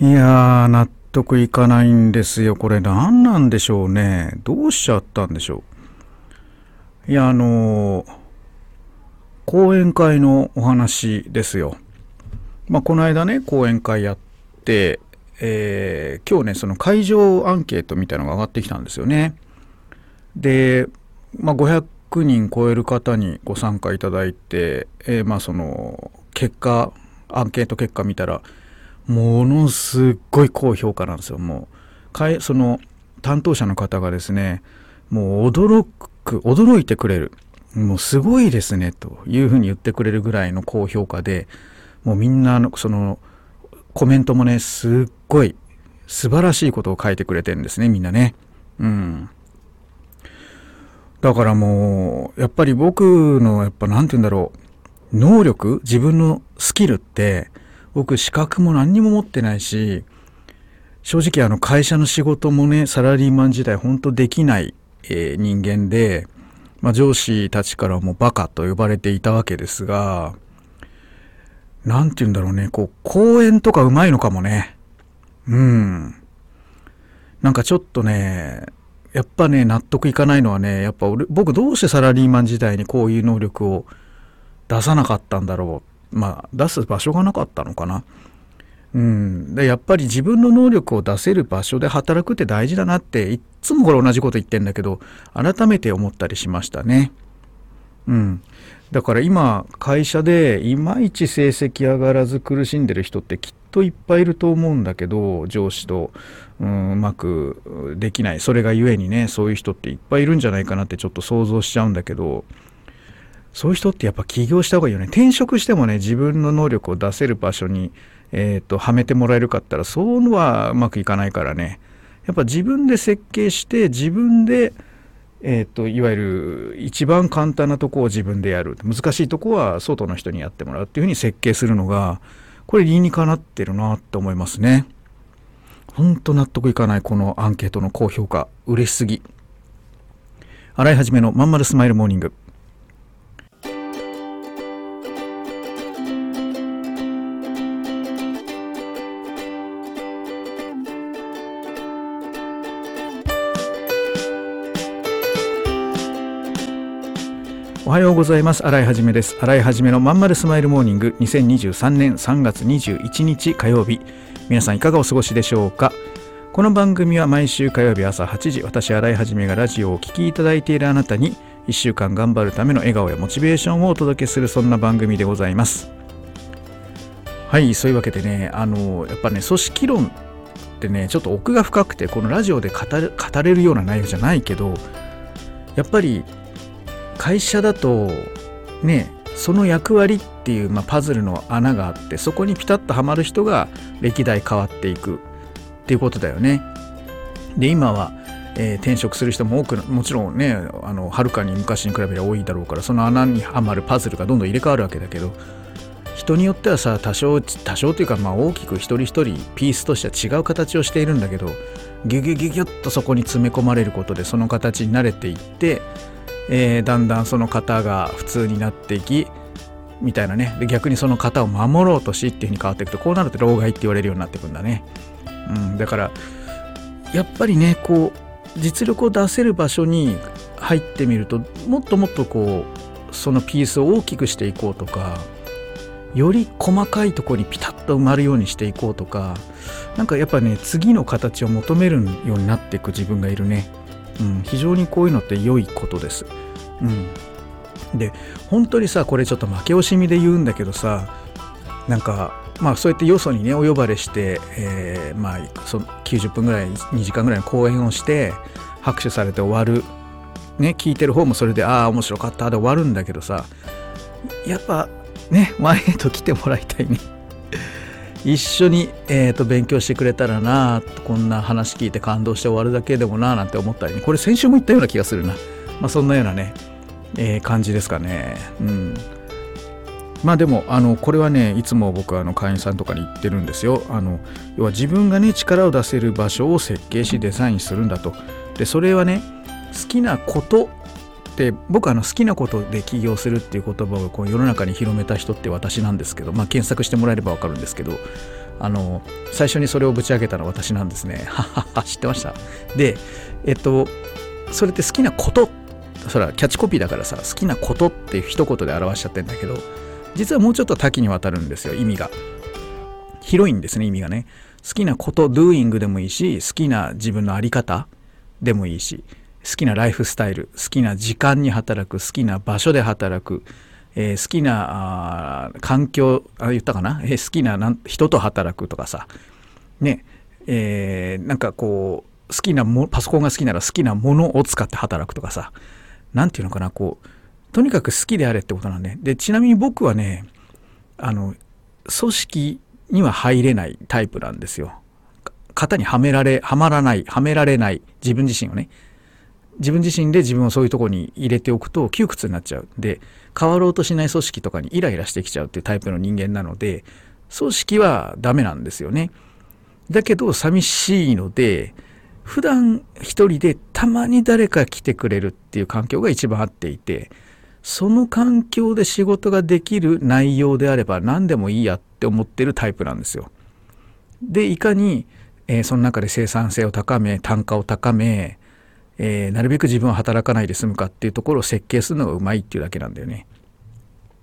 いやー、納得いかないんですよ。これ何なんでしょうね。どうしちゃったんでしょう。いや、あのー、講演会のお話ですよ。まあ、この間ね、講演会やって、えー、今日ね、その会場アンケートみたいなのが上がってきたんですよね。で、まあ、500人超える方にご参加いただいて、えー、まあその結果アンケート結果見たらものすっごい高評価なんですよ。もうかいその担当者の方がですねもう驚く驚いてくれる。もうすごいですねというふうに言ってくれるぐらいの高評価でもうみんなのそのコメントもねすっごい素晴らしいことを書いてくれてるんですねみんなね。うん。だからもうやっぱり僕のやっぱ何て言うんだろう能力自分のスキルって僕資格も何にも持ってないし正直あの会社の仕事もねサラリーマン時代本当できない、えー、人間で、まあ、上司たちからもバカと呼ばれていたわけですが何て言うんだろうねこう講演とかうまいのかもね。うん。なんかちょっとねやっぱね納得いかないのはねやっぱ俺僕どうしてサラリーマン時代にこういう能力を出さなかったんだろうまあ出す場所がなかったのかな。うん、でやっぱり自分の能力を出せる場所で働くって大事だなっていっつもこれ同じこと言ってんだけど改めて思ったりしましたね。うん、だから今会社でいまいち成績上がらず苦しんでる人ってきっといっぱいいると思うんだけど上司と、うん、うまくできない。それがゆえにねそういう人っていっぱいいるんじゃないかなってちょっと想像しちゃうんだけどそういう人ってやっぱ起業した方がいいよね。転職してもね、自分の能力を出せる場所に、えっ、ー、と、はめてもらえるかったら、そうのはうまくいかないからね。やっぱ自分で設計して、自分で、えっ、ー、と、いわゆる一番簡単なとこを自分でやる。難しいとこは外の人にやってもらうっていうふうに設計するのが、これ理にかなってるなって思いますね。ほんと納得いかないこのアンケートの高評価。嬉しすぎ。洗い始めのまんまるスマイルモーニング。おはようございます。新井はじめです。新井はじめのまんまるスマイルモーニング。2023年3月21日火曜日。皆さんいかがお過ごしでしょうか？この番組は毎週火曜日朝8時私新井はじめがラジオをお聴きいただいているあなたに1週間頑張るための笑顔やモチベーションをお届けするそんな番組でございます。はいそういうわけでねあのやっぱね組織論ってねちょっと奥が深くてこのラジオで語れるような内容じゃないけどやっぱり会社だとねその役割っていう、まあ、パズルの穴があってそこにピタッとはまる人が歴代変わっていくっていうことだよね。で今は、えー、転職する人も多くもちろんねはるかに昔に比べれば多いだろうからその穴にはまるパズルがどんどん入れ替わるわけだけど人によってはさ多少多少というかまあ大きく一人一人ピースとしては違う形をしているんだけどギュギュギュギュッとそこに詰め込まれることでその形に慣れていってえー、だんだんその方が普通になっていきみたいなね。で逆にその方を守ろうとしっていうふうに変わっていくとこうなると老害って言われるようになっていくんだね、うん、だからやっぱりねこう実力を出せる場所に入ってみるともっともっとこうそのピースを大きくしていこうとかより細かいところにピタッと埋まるようにしていこうとか何かやっぱね次の形を求めるようになっていく自分がいるね。うん、非常にこういうのって良いことです。うん、で本当にさこれちょっと負け惜しみで言うんだけどさなんかまあそうやってよそにねお呼ばれして、えー、まあそ90分ぐらい2時間ぐらいの講演をして拍手されて終わる、ね、聞いてる方もそれでああ面白かったで終わるんだけどさやっぱね前へと来てもらいたいね。一緒に、えーと、勉強してくれたらなこんな話聞いて感動して終わるだけでもななんて思ったり、これ先週も言ったような気がするな、まあ、そんなようなね、えー、感じですかね。うん。まあでもあのこれはねいつも僕はあの会員さんとかに言ってるんですよ。あの要は自分がね力を出せる場所を設計しデザインするんだと。でそれはね好きなことで僕あの好きなことで起業するっていう言葉をこう世の中に広めた人って私なんですけど、まあ、検索してもらえれば分かるんですけどあの最初にそれをぶち上げたのは私なんですね。ははは知ってましたでえっとそれって好きなことそれはキャッチコピーだからさ好きなことっていう一言で表しちゃってんだけど実はもうちょっと多岐にわたるんですよ意味が広いんですね意味がね好きなこと doing でもいいし好きな自分の在り方でもいいし好きなライフスタイル好きな時間に働く好きな場所で働く、えー、好きな環境あ言ったかな、えー、好きななん人と働くとかさ。ね。えー、なんかこう好きなもパソコンが好きなら好きなものを使って働くとかさ。何て言うのかな？こうとにかく好きであれってことなんででちなみに僕はねあの組織には入れないタイプなんですよ。型にはめられはまらないはめられない自分自身をね。自分自身で自分をそういうとこに入れておくと窮屈になっちゃうで変わろうとしない組織とかにイライラしてきちゃうっていうタイプの人間なので組織はダメなんですよねだけど寂しいので普段一人でたまに誰か来てくれるっていう環境が一番合っていてその環境で仕事ができる内容であれば何でもいいやって思ってるタイプなんですよ。でいかに、えー、その中で生産性を高め単価を高め、えー、なるべく自分は働かないで済むかっていうところを設計するのがうまいっていうだけなんだよね。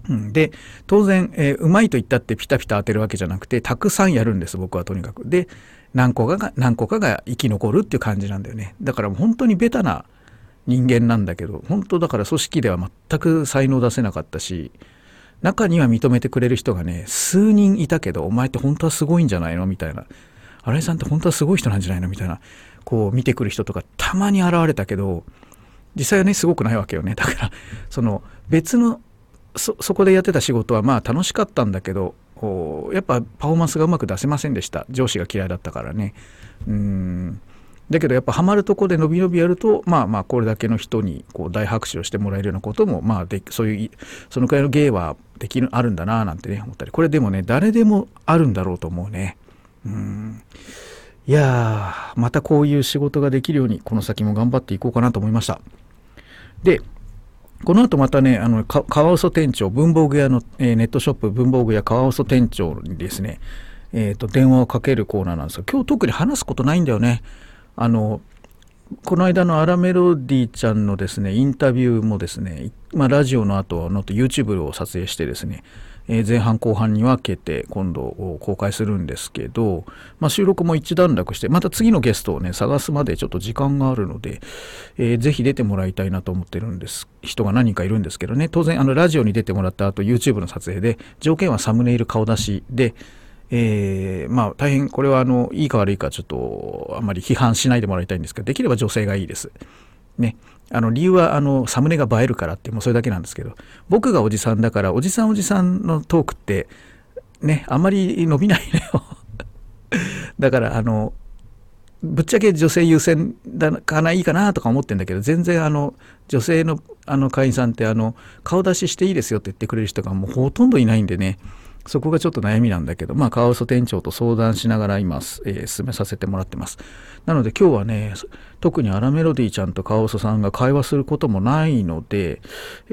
うん、で当然、えー、うまいと言ったってピタピタ当てるわけじゃなくてたくさんやるんです僕はとにかく。で何個かが何個かが生き残るっていう感じなんだよね。だからもう本当にベタな人間なんだけど本当だから組織では全く才能出せなかったし中には認めてくれる人がね数人いたけどお前って本当はすごいんじゃないの？みたいな新井さんって本当はすごい人なんじゃないの？みたいなこう見てくる人とかたまに現れたけど実際はねすごくないわけよね。だからその別のそこでやってた仕事はまあ楽しかったんだけどやっぱパフォーマンスがうまく出せませんでした。上司が嫌いだったからね。うん。だけどやっぱハマるとこで伸び伸びやるとまあまあこれだけの人にこう大拍手をしてもらえるようなこともまあでそういうそのくらいの芸はできるあるんだななんてね思ったり。これでもね誰でもあるんだろうと思うね。うん。いやーまたこういう仕事ができるようにこの先も頑張っていこうかなと思いましたでこの後またね、あの、カワウソ店長、文房具屋の、えー、ネットショップ文房具屋カワウソ店長にですね、えっ、ー、と、電話をかけるコーナーなんですが、今日特に話すことないんだよね。あのこの間のアラメロディちゃんのですねインタビューもですね、まあ、ラジオの後のと YouTube を撮影してですね、え、前半後半に分けて今度公開するんですけど、まあ、収録も一段落してまた次のゲストをね探すまでちょっと時間があるので、えー、ぜひ出てもらいたいなと思ってるんです。人が何人かいるんですけどね。当然あのラジオに出てもらった後 YouTube の撮影で条件はサムネイル顔出しでえー、まあ大変これはあのいいか悪いかちょっとあんまり批判しないでもらいたいんですけどできれば女性がいいです。ね、あの理由はあのサムネが映えるからってもうそれだけなんですけど僕がおじさんだからおじさんおじさんのトークってねあんまり伸びないのよ。だからあのぶっちゃけ女性優先だかないいかなとか思ってんだけど全然あの女性のあの会員さんってあの顔出ししていいですよって言ってくれる人がもうほとんどいないんでね。そこがちょっと悩みなんだけど、まあ、カワウソ店長と相談しながら今、えー、進めさせてもらってます。なので今日はね、特にアラメロディちゃんとカワウソさんが会話することもないので、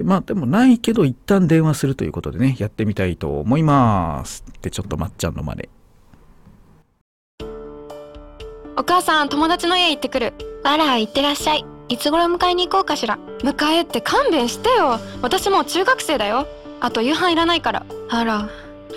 まあでもないけど一旦電話するということでね、やってみたいと思います。ってちょっとまっちゃんのまで。お母さん、友達の家行ってくる。あら、行ってらっしゃい。いつ頃迎えに行こうかしら。迎えって勘弁してよ。私もう中学生だよ。あと夕飯いらないから。あら。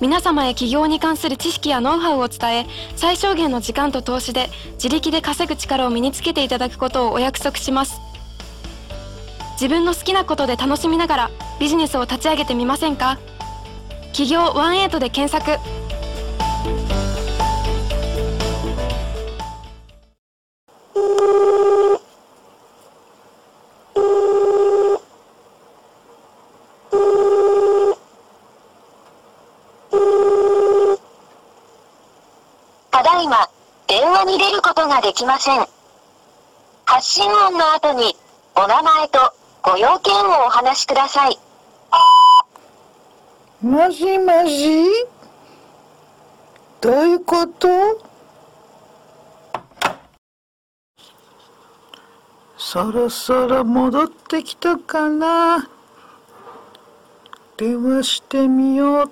皆様へ起業に関する知識やノウハウを伝え最小限の時間と投資で自力で稼ぐ力を身につけていただくことをお約束します。自分の好きなことで楽しみながらビジネスを立ち上げてみませんか？企業18で検索。電話に出ることができません。発信音の後に、お名前とご用件をお話しください。もしもし？どういうこと？そろそろ戻ってきたかな？電話してみよう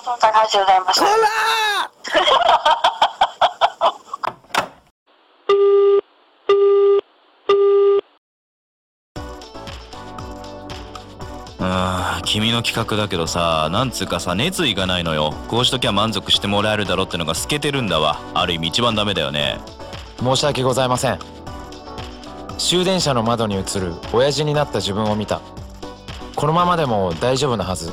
っと。はい、川村高橋でございます。こ。ら！うーん君の企画だけどさなんつうかさ熱意がないのよ。こうしときゃ満足してもらえるだろってのが透けてるんだわ。ある意味一番ダメだよね。申し訳ございません。終電車の窓に映る親父になった自分を見た。このままでも大丈夫なはず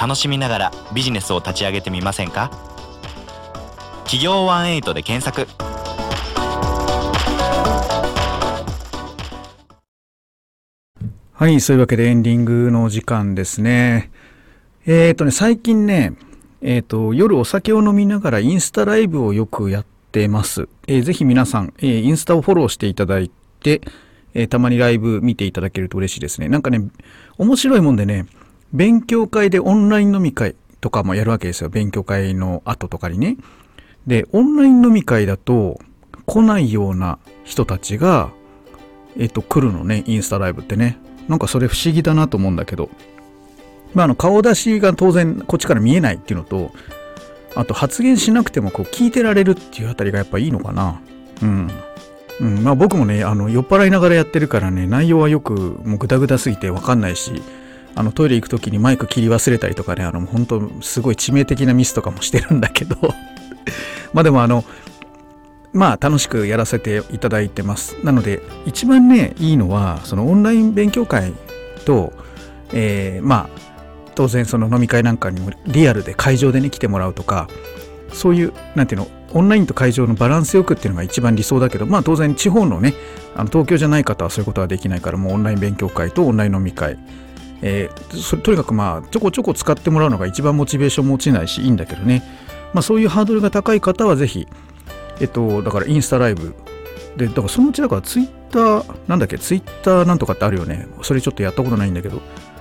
楽しみながらビジネスを立ち上げてみませんか？企業ワンエイトで検索はい、そういうわけでエンディングの時間ですね。えっ、ー、とね、最近ね、えっ、ー、と、夜お酒を飲みながらインスタライブをよくやってます。えーぜひ皆さん、えーインスタをフォローしていただいて、えたまにライブ見ていただけると嬉しいですね。なんかね、面白いもんでね、勉強会でオンライン飲み会とかもやるわけですよ。勉強会の後とかにね。で、オンライン飲み会だと、来ないような人たちが、えっと、来るのね、インスタライブってね。なんかそれ不思議だなと思うんだけど。まあ、あの、顔出しが当然こっちから見えないっていうのと、あと発言しなくてもこう聞いてられるっていうあたりがやっぱいいのかな。うん。うん、まあ僕もね、あの、酔っ払いながらやってるからね、内容はよくもうグダグダすぎてわかんないし、あの、トイレ行く時にマイク切り忘れたりとかね、あの、本当すごい致命的なミスとかもしてるんだけど、まあでもあの、まあ楽しくやらせていただいてます。なので、一番ね、いいのは、そのオンライン勉強会と、えーまあ、当然その飲み会なんかにもリアルで会場でね、来てもらうとか、そういう、なんていうの、オンラインと会場のバランスよくっていうのが一番理想だけど、まあ当然地方のね、あの東京じゃない方はそういうことはできないから、もうオンライン勉強会とオンライン飲み会、えーそとにかくまあちょこちょこ使ってもらうのが一番モチベーションも落ちないしいいんだけどね、まあそういうハードルが高い方はぜひ、えっと、だからインスタライブで、だからそのうちだからツイッター、なんだっけ、ツイッターなんとかってあるよね。それちょっとやったことないんだけど、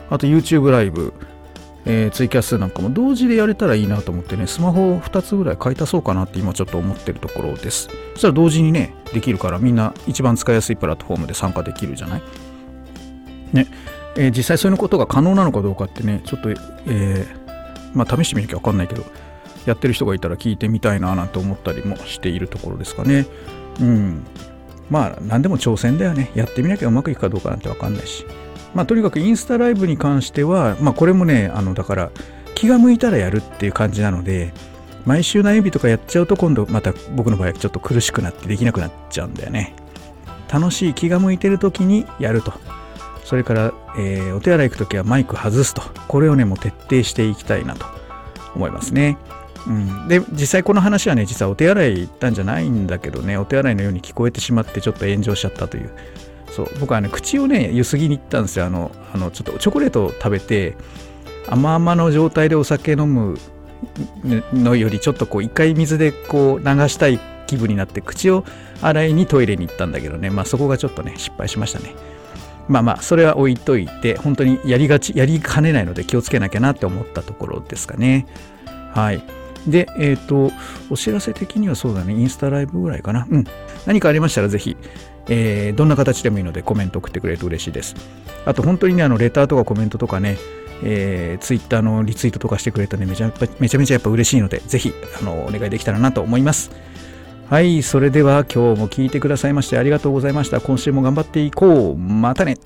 あと YouTube ライブ、えーツイキャスなんかも同時でやれたらいいなと思ってね、スマホを2つぐらい買い足そうかなって今ちょっと思ってるところです。そしたら同時にね、できるからみんな一番使いやすいプラットフォームで参加できるじゃない？ね、えー実際そういうことが可能なのかどうかってね、ちょっと、えーまあ試してみなきゃわかんないけど、やってる人がいたら聞いてみたいななんて思ったりもしているところですかね。うん。まあ何でも挑戦だよね。やってみなきゃうまくいくかどうかなんてわかんないし。まあとにかくインスタライブに関しては、まあこれもね、あのだから気が向いたらやるっていう感じなので、毎週悩みとかやっちゃうと今度また僕の場合はちょっと苦しくなってできなくなっちゃうんだよね。楽しい気が向いてる時にやると。それから、えーお手洗い行く時はマイク外すと。これをね、もう徹底していきたいなと思いますね。うん、で実際この話はね実はお手洗い行ったんじゃないんだけどねお手洗いのように聞こえてしまってちょっと炎上しちゃったという。そう。僕はね口をねゆすぎに行ったんですよ。あのあのちょっとチョコレートを食べて甘々の状態でお酒飲むのよりちょっとこう一回水でこう流したい気分になって口を洗いにトイレに行ったんだけどね。まあそこがちょっとね失敗しましたね。まあまあそれは置いといて本当にやりがちやりかねないので気をつけなきゃなって思ったところですかねはいで、えっ、と、お知らせ的にはそうだね、インスタライブぐらいかな。うん。何かありましたらぜひ、えーどんな形でもいいのでコメント送ってくれると嬉しいです。あと、本当にね、あの、レターとかコメントとかね、えー、ツイッターのリツイートとかしてくれたらね、めちゃめちゃやっぱ嬉しいので、ぜひ、あの、お願いできたらなと思います。はい、それでは今日も聞いてくださいましてありがとうございました。今週も頑張っていこう。またね。